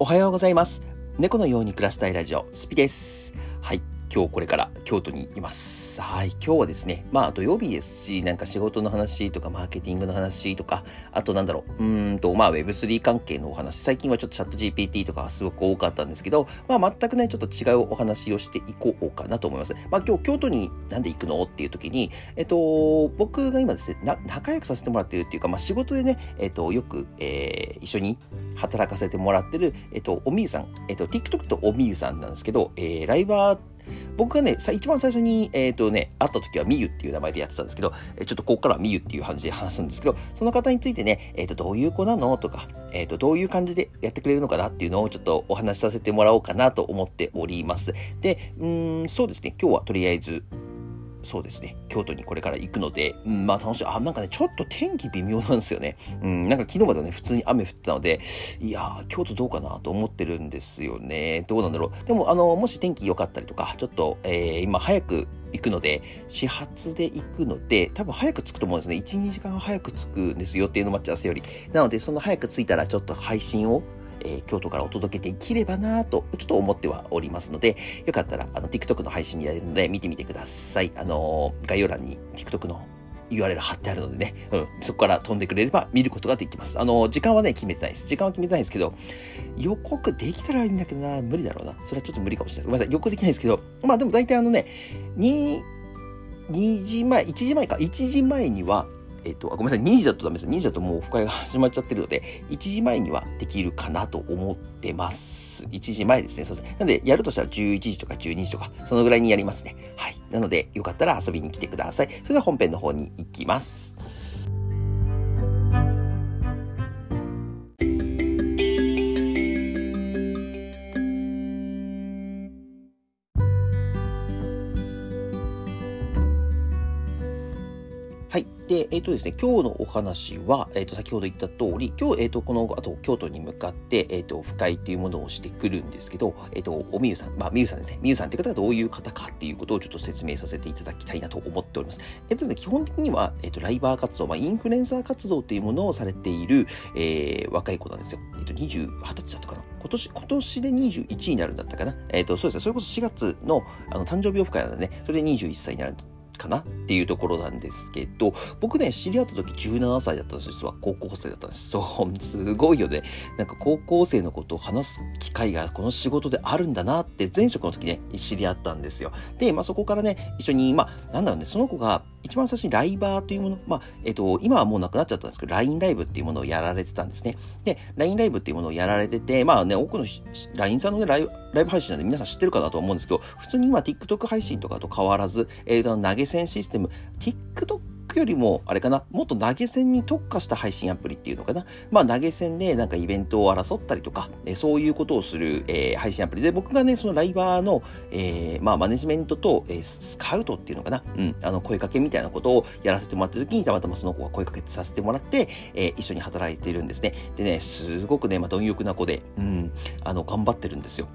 おはようございます。猫のように暮らしたいラジオ、スピです。はい。今日これから京都にいます。はい。今日はですね、まあ土曜日ですし、なんか仕事の話とか、マーケティングの話とか、あとなんだろう、うーんと、まあ Web3 関係のお話、最近はちょっとチャット GPT とかすごく多かったんですけど、まあ全くね、ちょっと違うお話をしていこうかなと思います。まあ今日京都になんで行くのっていう時に、えっと、僕が今ですね、仲良くさせてもらってるっていうか、まあ仕事でね、えっと、よく、えー一緒に働かせてもらってる、えっと、おみゆさん、えっと、TikTok とおみゆさんなんですけど、えーライバー、僕がね、さ一番最初に、えっ、とね、会った時はみゆっていう名前でやってたんですけど、えちょっとここからはみゆっていう感じで話すんですけど、その方についてね、えっ、と、どういう子なのとか、えっ、と、どういう感じでやってくれるのかなっていうのをちょっとお話しさせてもらおうかなと思っております。で、うん、そうですね、今日はとりあえず、そうですね、京都にこれから行くので、うん、まあ楽しい。あ、なんかね、ちょっと天気微妙なんですよね。うん、なんか昨日まではね、普通に雨降ってたので、いやー、京都どうかなと思ってるんですよね。どうなんだろう。でも、あの、もし天気良かったりとか、ちょっと、えー今早く行くので、始発で行くので、多分早く着くと思うんですね。1、2時間早く着くんですよ、予定の待ち合わせより。なので、その早く着いたら、ちょっと配信を、えー京都からお届けできればなと、ちょっと思ってはおりますので、よかったら、あの、TikTok の配信にやるので、見てみてください。あのー概要欄に TikTok の URL 貼ってあるのでね、うん、そこから飛んでくれれば見ることができます。あの、時間はね、決めてないです。時間は決めてないんですけど、予告できたらいいんだけどな、無理だろうな。それはちょっと無理かもしれないです。ごめんなさい、予告できないですけど、まあでも大体あのね、2、2時前、1時前か、1時前には、えっと、あごめんなさい、2時だとダメです。2時だともうオフ会が始まっちゃってるので、1時前にはできるかなと思ってます。1時前ですね。そうですね。なので、やるとしたら11時とか12時とか、そのぐらいにやりますね。はい。なので、よかったら遊びに来てください。それでは本編の方に行きます。はい。で、えっ、とですね、今日のお話は、えっ、と、先ほど言った通り、今日、えっ、と、この後、京都に向かって、えっ、と、不会っていうものをしてくるんですけど、えっ、と、おみゆさん、まあ、みゆさんですね。みゆさんって方がどういう方かっていうことをちょっと説明させていただきたいなと思っております。えっ、とね、基本的には、えっ、と、ライバー活動、まあ、インフルエンサー活動っていうものをされている、えー若い子なんですよ。えっ、と、20、20歳だったかな。今年、今年で21になるんだったかな。えっ、と、そうですね、それこそ4月の、あの、誕生日オフ会なんでね、それで21歳になるかなっていうところなんですけど、僕ね、知り合った時17歳だったんです。実は高校生だったんです。そう、すごいよね。なんか高校生のことを話す機会がこの仕事であるんだなって前職の時ね、知り合ったんですよ。で、まあそこからね、一緒に、まあなんだろうね、その子が一番最初にライバーというもの、まあ、えっと、今はもうなくなっちゃったんですけど、LINE ライブっていうものをやられてたんですね。で、LINE ライブっていうものをやられてて、まあね、多くの LINE さんのねライブ、ライブ配信なんで皆さん知ってるかなと思うんですけど、普通に今 TikTok 配信とかと変わらず、えーと、投げ銭システム、TikTok よりも、あれかな、もっと投げ銭に特化した配信アプリっていうのかな。まあ投げ銭でなんかイベントを争ったりとか、えそういうことをする、えー配信アプリで、僕がね、そのライバーの、えーまあマネジメントと、えースカウトっていうのかな、うん、あの声かけみたいなことをやらせてもらった時に、たまたまその子が声かけさせてもらって、え一緒に働いているんですね。でね、すごくね、まあ貪欲な子で、うん、あの、頑張ってるんですよ。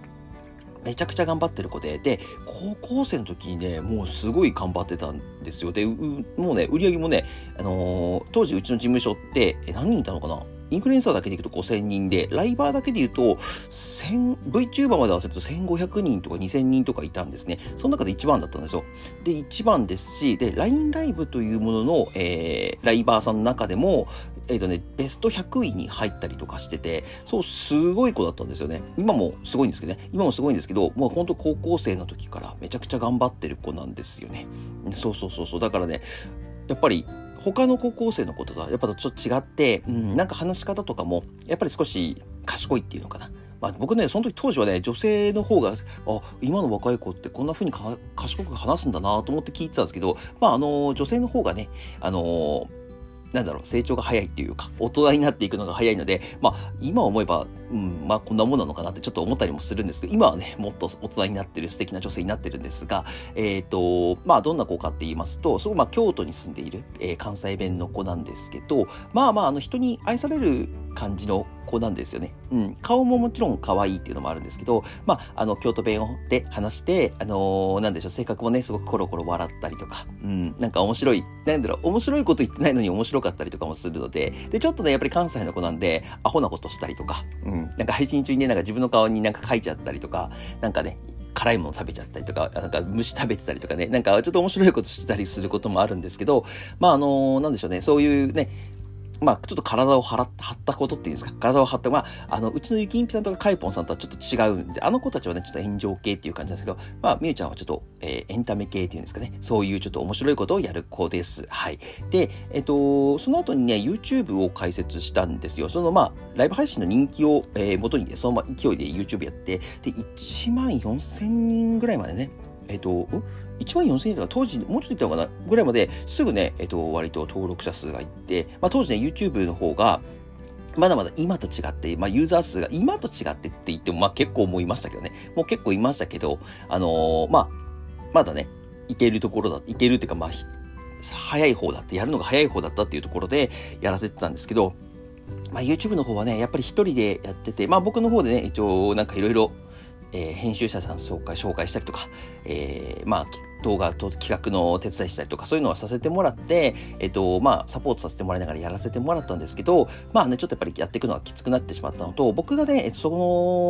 めちゃくちゃ頑張ってる子で、で、高校生の時にね、もうすごい頑張ってたんですよ。で、うもうね、売り上げもね、あのー当時うちの事務所って、え何人いたのかな？インフルエンサーだけでいくと5000人で、ライバーだけで言うと、VTuber まで合わせると1500人とか2000人とかいたんですね。その中で一番だったんですよ。で、一番ですし、で、LINE ライブというものの、えーライバーさんの中でも、えっ、とね、ベスト100位に入ったりとかしてて、そう、すごい子だったんですよね。今もすごいんですけどね。今もすごいんですけど、もう本当高校生の時からめちゃくちゃ頑張ってる子なんですよね。そうそうそうそう。だからね、やっぱり他の高校生の子とはやっぱちょっと違って、うん、なんか話し方とかも、やっぱり少し賢いっていうのかな。まあ、僕ね、その時当時はね、女性の方が、あ、今の若い子ってこんな風にか賢く話すんだなと思って聞いてたんですけど、まあ、あの、女性の方がね、あの、なんだろう、成長が早いっていうか、大人になっていくのが早いので、まあ、今思えば、うん、まあ、こんなもんなのかなってちょっと思ったりもするんですけど、今はね、もっと大人になってる素敵な女性になってるんですが、えっ、と、まあ、どんな子かって言いますと、そこ、まあ、京都に住んでいる、えー関西弁の子なんですけど、まあまあ、あの、人に愛される感じの子なんですよね。うん。顔ももちろん可愛いっていうのもあるんですけど、まあ、あの、京都弁で話して、あのー、なんでしょう、性格もね、すごくコロコロ笑ったりとか、うん、なんか面白い、なんだろう、面白いこと言ってないのに面白かったりとかもするので、で、ちょっとね、やっぱり関西の子なんで、アホなことしたりとか、うん、なんか配信中にね、なんか自分の顔になんか書いちゃったりとか、なんかね、辛いもの食べちゃったりとか、なんか虫食べてたりとかね、なんかちょっと面白いことしてたりすることもあるんですけど、まああのー、なんでしょうね、そういうね、まあ、ちょっと体を張ったことっていうんですか、体を張った、まあ、あの、うちのゆきんぴさんとかカイポンさんとはちょっと違うんで、あの子たちはね、ちょっと炎上系っていう感じなんですけど、まあ、みゆちゃんはちょっと、えー、エンタメ系っていうんですかね、そういうちょっと面白いことをやる子です。はい。で、えっ、と、その後にね、YouTube を開設したんですよ。その、まあ、ライブ配信の人気を、えー、元にね、そのまま勢いで YouTube やって、で、1万4000人ぐらいまでね、えっ、と、1万4000円とか当時、もうちょっといったのかなぐらいまですぐね、えっと、割と登録者数がいって、まあ、当時ね、YouTube の方が、まだまだ今と違って、まあ、ユーザー数が今と違ってって言っても、まあ、結構思いましたけどね。もう結構いましたけど、あのー、まあ、まだね、いけるところだ、いけるっていうか、まあ、早い方だって、やるのが早い方だったっていうところでやらせてたんですけど、まあ、YouTube の方はね、やっぱり一人でやってて、まあ僕の方でね、一応なんかいろいろえー、編集者さん紹介紹介したりとか、えー、まあ動画と企画の手伝いしたりとかそういうのはさせてもらって、えっ、と、まあ、サポートさせてもらいながらやらせてもらったんですけど、まあね、ちょっとやっぱりやっていくのはきつくなってしまったのと、僕がね、その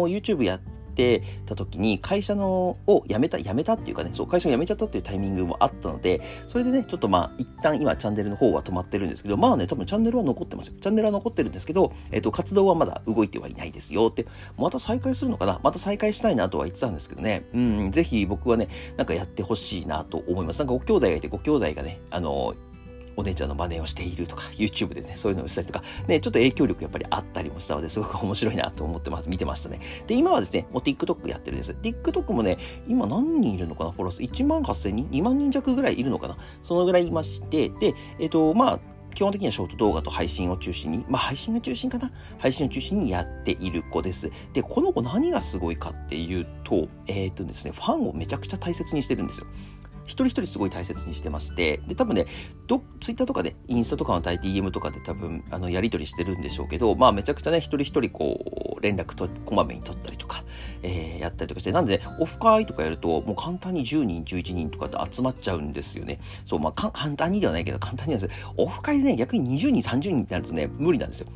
YouTube やってってた時に会社のを辞めた、辞めたっていうかね、そう、会社を辞めちゃったっていうタイミングもあったので、それでね、ちょっとまあ、一旦今チャンネルの方は止まってるんですけど、まあね、多分チャンネルは残ってますよ。チャンネルは残ってるんですけど、えっ、と、活動はまだ動いてはいないですよって、また再開するのかな？また再開したいなとは言ってたんですけどね、うん、ぜひ僕はね、なんかやってほしいなと思います。なんかご兄弟がいて、ご兄弟がね、あの、お姉ちゃんの真似をしているとか、YouTube でね、そういうのをしたりとか、ね、ちょっと影響力やっぱりあったりもしたので、すごく面白いなと思ってます。見てましたね。で、今はですね、もう TikTok やってるんです。TikTok もね、今何人いるのかなフォロー数。1万8000人 ?2 万人弱ぐらいいるのかな？そのぐらいいまして、で、えっ、と、まあ、基本的にはショート動画と配信を中心に、まあ配信が中心かな？配信を中心にやっている子です。で、この子何がすごいかっていうと、えっ、ー、とですね、ファンをめちゃくちゃ大切にしてるんですよ。一人一人すごい大切にしてまして、で、多分ね、ど、ツイッターとかで、インスタとかの対 DM とかで多分、あの、やり取りしてるんでしょうけど、まあ、めちゃくちゃね、一人一人こう、連絡と、こまめに取ったりとか、えー、やったりとかして、なんで、ね、オフ会とかやると、もう簡単に10人、11人とかで集まっちゃうんですよね。そう、まあ、簡単にではないけど、簡単にはですオフ会でね、逆に20人、30人ってなるとね、無理なんですよ。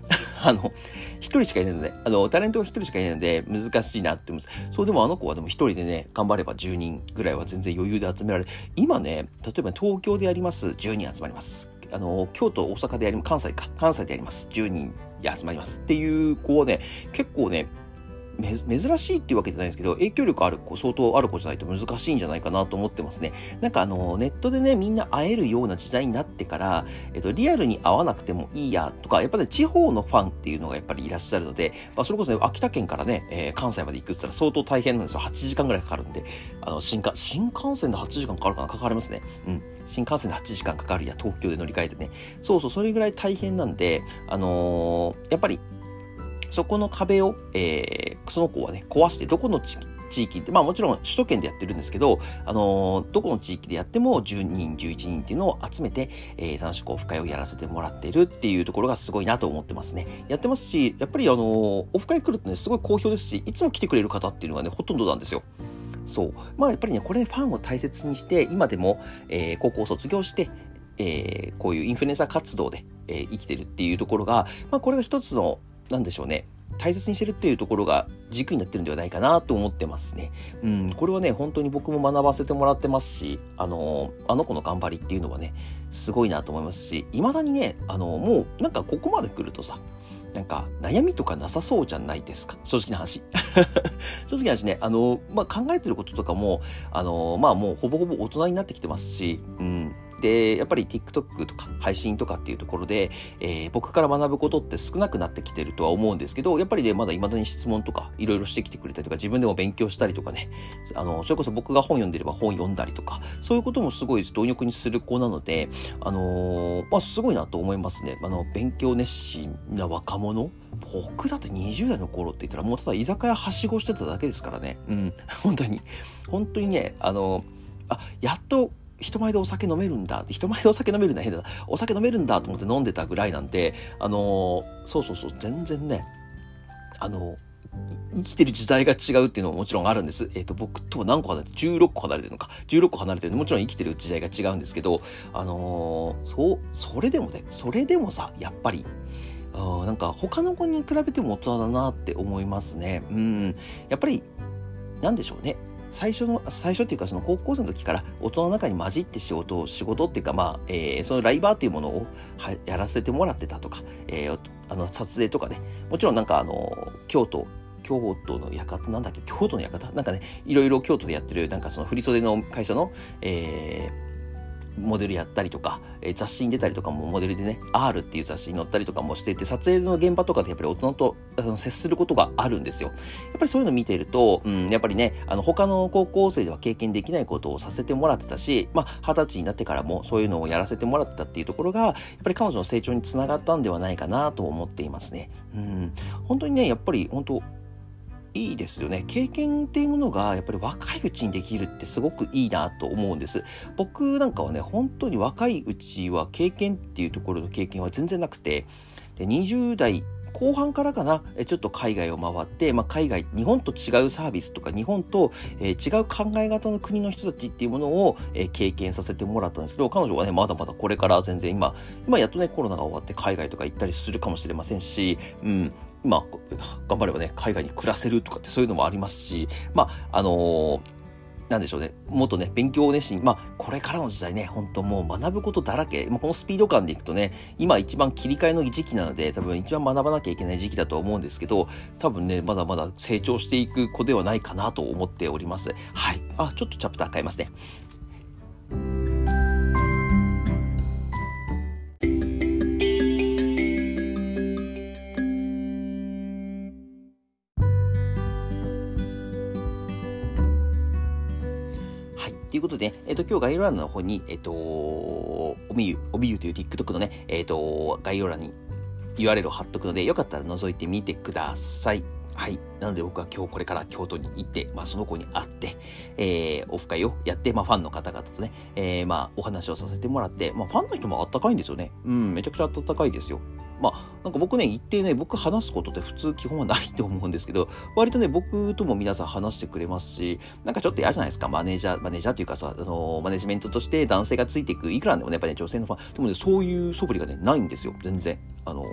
あの、一人しかいないので、あの、タレントが一人しかいないので、難しいなって思います。そう、でもあの子はでも一人でね、頑張れば10人ぐらいは全然余裕で集められる。今ね、例えば東京でやります、10人集まります。あの、京都、大阪でやります、関西か、関西でやります、10人で集まります。っていう子はね、結構ね、珍しいっていうわけじゃないですけど、影響力ある子、相当ある子じゃないと難しいんじゃないかなと思ってますね。なんかあの、ネットでね、みんな会えるような時代になってから、えっと、リアルに会わなくてもいいやとか、やっぱり、ね、地方のファンっていうのがやっぱりいらっしゃるので、まあ、それこそね、秋田県からね、えー、関西まで行くって言ったら相当大変なんですよ。8時間ぐらいかかるんで、あの、新幹、新幹線で8時間かかるかな？かかりますね。うん。新幹線で8時間かかるや、東京で乗り換えてね。そうそう、それぐらい大変なんで、あのー、やっぱり、そこの壁を、えー、その子はね、壊して、どこの地域って、まあもちろん首都圏でやってるんですけど、あのー、どこの地域でやっても10人、11人っていうのを集めて、えー、楽しくオフ会をやらせてもらってるっていうところがすごいなと思ってますね。やってますし、やっぱりあのー、オフ会来るとね、すごい好評ですし、いつも来てくれる方っていうのがね、ほとんどなんですよ。そう。まあやっぱりね、これファンを大切にして、今でも、えー、高校を卒業して、えー、こういうインフルエンサー活動で、えー、生きてるっていうところが、まあこれが一つのなんでしょうね、大切にしてるっていうところが軸になってるんではないかなと思ってますね。うん、これはね、本当に僕も学ばせてもらってますし、あの、あの子の頑張りっていうのはね、すごいなと思いますし、未だにね、あの、もうなんかここまで来るとさ、なんか悩みとかなさそうじゃないですか？正直な話。正直な話ね、あの、まあ、考えてることとかも、あの、まあもうほぼほぼ大人になってきてますし、うん、で、やっぱり TikTok とか配信とかっていうところで、えー、僕から学ぶことって少なくなってきてるとは思うんですけど、やっぱりね、まだ未だに質問とかいろいろしてきてくれたりとか、自分でも勉強したりとかね、あの、それこそ僕が本読んでれば本読んだりとか、そういうこともすごい貪欲にする子なので、あのー、まあ、すごいなと思いますね。あの、勉強熱心な若者僕だって20代の頃って言ったらもうただ居酒屋はしごしてただけですからね。うん。本当に。本当にね、あの、あ、やっと人前でお酒飲めるんだって、人前でお酒飲めるんだ、変だ。お酒飲めるんだと思って飲んでたぐらいなんで、あのー、そうそうそう、全然ね、あのー生きてる時代が違うっていうのももちろんあるんです。えっ、ー、と、僕とは何個離れて、16個離れてるのか。16個離れてるもちろん生きてる時代が違うんですけど、あのー、そう、それでもね、それでもさ、やっぱり、あなんか他の子に比べても大人だなって思いますね。うん。やっぱり、なんでしょうね。最初の、最初っていうかその高校生の時から大人の中に混じって仕事を、仕事っていうかまあ、えー、そのライバーっていうものをはやらせてもらってたとか、えー、あの、撮影とかね、もちろんなんかあの、京都、京都の館、なんだっけ、京都の館？なんかね、いろいろ京都でやってる、なんかその振袖の会社の、えー、モデルやったりとか、えー、雑誌に出たりとかもモデルでね、R っていう雑誌に載ったりとかもしていて、撮影の現場とかでやっぱり大人とあの接することがあるんですよ。やっぱりそういうの見てると、うん、やっぱりね、あの他の高校生では経験できないことをさせてもらってたし、まあ、二十歳になってからもそういうのをやらせてもらってたっていうところが、やっぱり彼女の成長につながったんではないかなと思っていますね。うん、本当にね、やっぱり本当いいですよね。経験っていうものがやっぱり若いうちにできるってすごくいいなと思うんです。僕なんかはね、本当に若いうちは経験っていうところの経験は全然なくて、で20代後半からかな、ちょっと海外を回って、まあ、海外、日本と違うサービスとか、日本と、えー、違う考え方の国の人たちっていうものを、えー、経験させてもらったんですけど、彼女はね、まだまだこれから全然今、今やっとね、コロナが終わって海外とか行ったりするかもしれませんし、うん、まあ、頑張ればね、海外に暮らせるとかってそういうのもありますし、まあ、あのー、なんでしょうね。もっとね、勉強熱心。まあ、これからの時代ね、本当もう学ぶことだらけ。まあ、このスピード感でいくとね、今一番切り替えの時期なので、多分一番学ばなきゃいけない時期だと思うんですけど、多分ね、まだまだ成長していく子ではないかなと思っております。はい。あ、ちょっとチャプター変えますね。ということで、えっ、ー、と、今日概要欄の方に、えっ、ー、と、おみゆ、おみゆという TikTok のね、えっ、ー、と、概要欄に URL を貼っとくので、よかったら覗いてみてください。はい。なので僕は今日これから京都に行って、まあその子に会って、えー、オフ会をやって、まあファンの方々とね、えー、まあお話をさせてもらって、まあファンの人もあったかいんですよね。うん、めちゃくちゃあったかいですよ。まあ、なんか僕ね、一定ね、僕話すことって普通基本はないと思うんですけど、割とね、僕とも皆さん話してくれますし、なんかちょっと嫌じゃないですか、マネージャー、マネージャーっていうかさ、あの、マネジメントとして男性がついていく、いくらでもね、やっぱね、女性のファン、でもね、そういう素振りがね、ないんですよ、全然。あの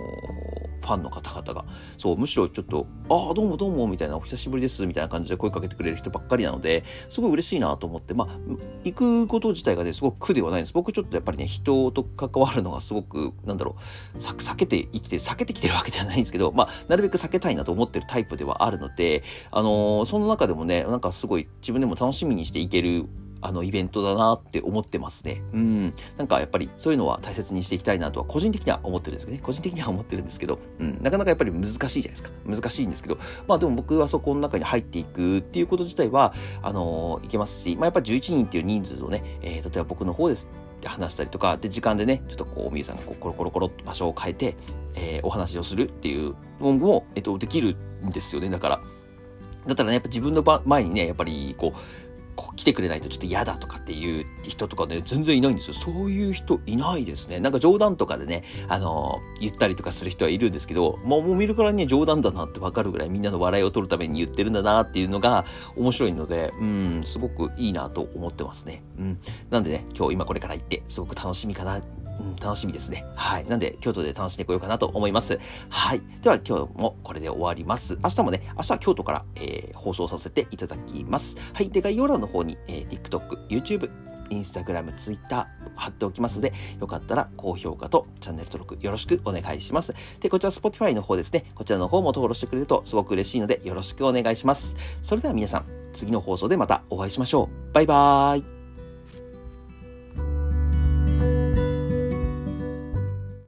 ファンの方々が。そう、むしろちょっと、ああ、どうもどうも、みたいな、お久しぶりです、みたいな感じで声かけてくれる人ばっかりなので、すごい嬉しいなと思って、まあ、行くこと自体がね、すごく苦ではないんです。僕ちょっとやっぱりね、人と関わるのがすごく、なんだろう、避けて生きて、避けてきてるわけではないんですけど、まあ、なるべく避けたいなと思ってるタイプではあるので、あのー、その中でもね、なんかすごい自分でも楽しみにしていけるあのイベントだなって思ってますね。うん。なんかやっぱりそういうのは大切にしていきたいなとは個人的には思ってるんですけどね。個人的には思ってるんですけど、うん。なかなかやっぱり難しいじゃないですか。難しいんですけど、まあでも僕はそこの中に入っていくっていうこと自体は、あのー、いけますし、まあやっぱ11人っていう人数をね、えー、例えば僕の方ですって話したりとか、で、時間でね、ちょっとこう、みゆさんがこうコロコロコロっと場所を変えて、えー、お話をするっていうのも、えっと、できるんですよね。だから、だったらね、やっぱ自分の前にね、やっぱりこう、来てくれないとちょっと嫌だとかっていう人とかね、全然いないんですよ。そういう人いないですね。なんか冗談とかでね、あの言ったりとかする人はいるんですけど、もうもう見るからに、ね、冗談だなってわかるぐらいみんなの笑いを取るために言ってるんだなっていうのが面白いので、うん、すごくいいなと思ってますね。うん。なんでね、今日今これから行って、すごく楽しみかなうん、楽しみですね。はい。なんで、京都で楽しんでこようかなと思います。はい。では、今日もこれで終わります。明日もね、明日は京都から、えー、放送させていただきます。はい。で、概要欄の方に、えー、TikTok、YouTube、インスタグラム、ツイッター貼っておきますので、よかったら高評価とチャンネル登録よろしくお願いします。で、こちら Spotify の方ですね、こちらの方も登録してくれるとすごく嬉しいのでよろしくお願いします。それでは皆さん、次の放送でまたお会いしましょう。バイバーイ。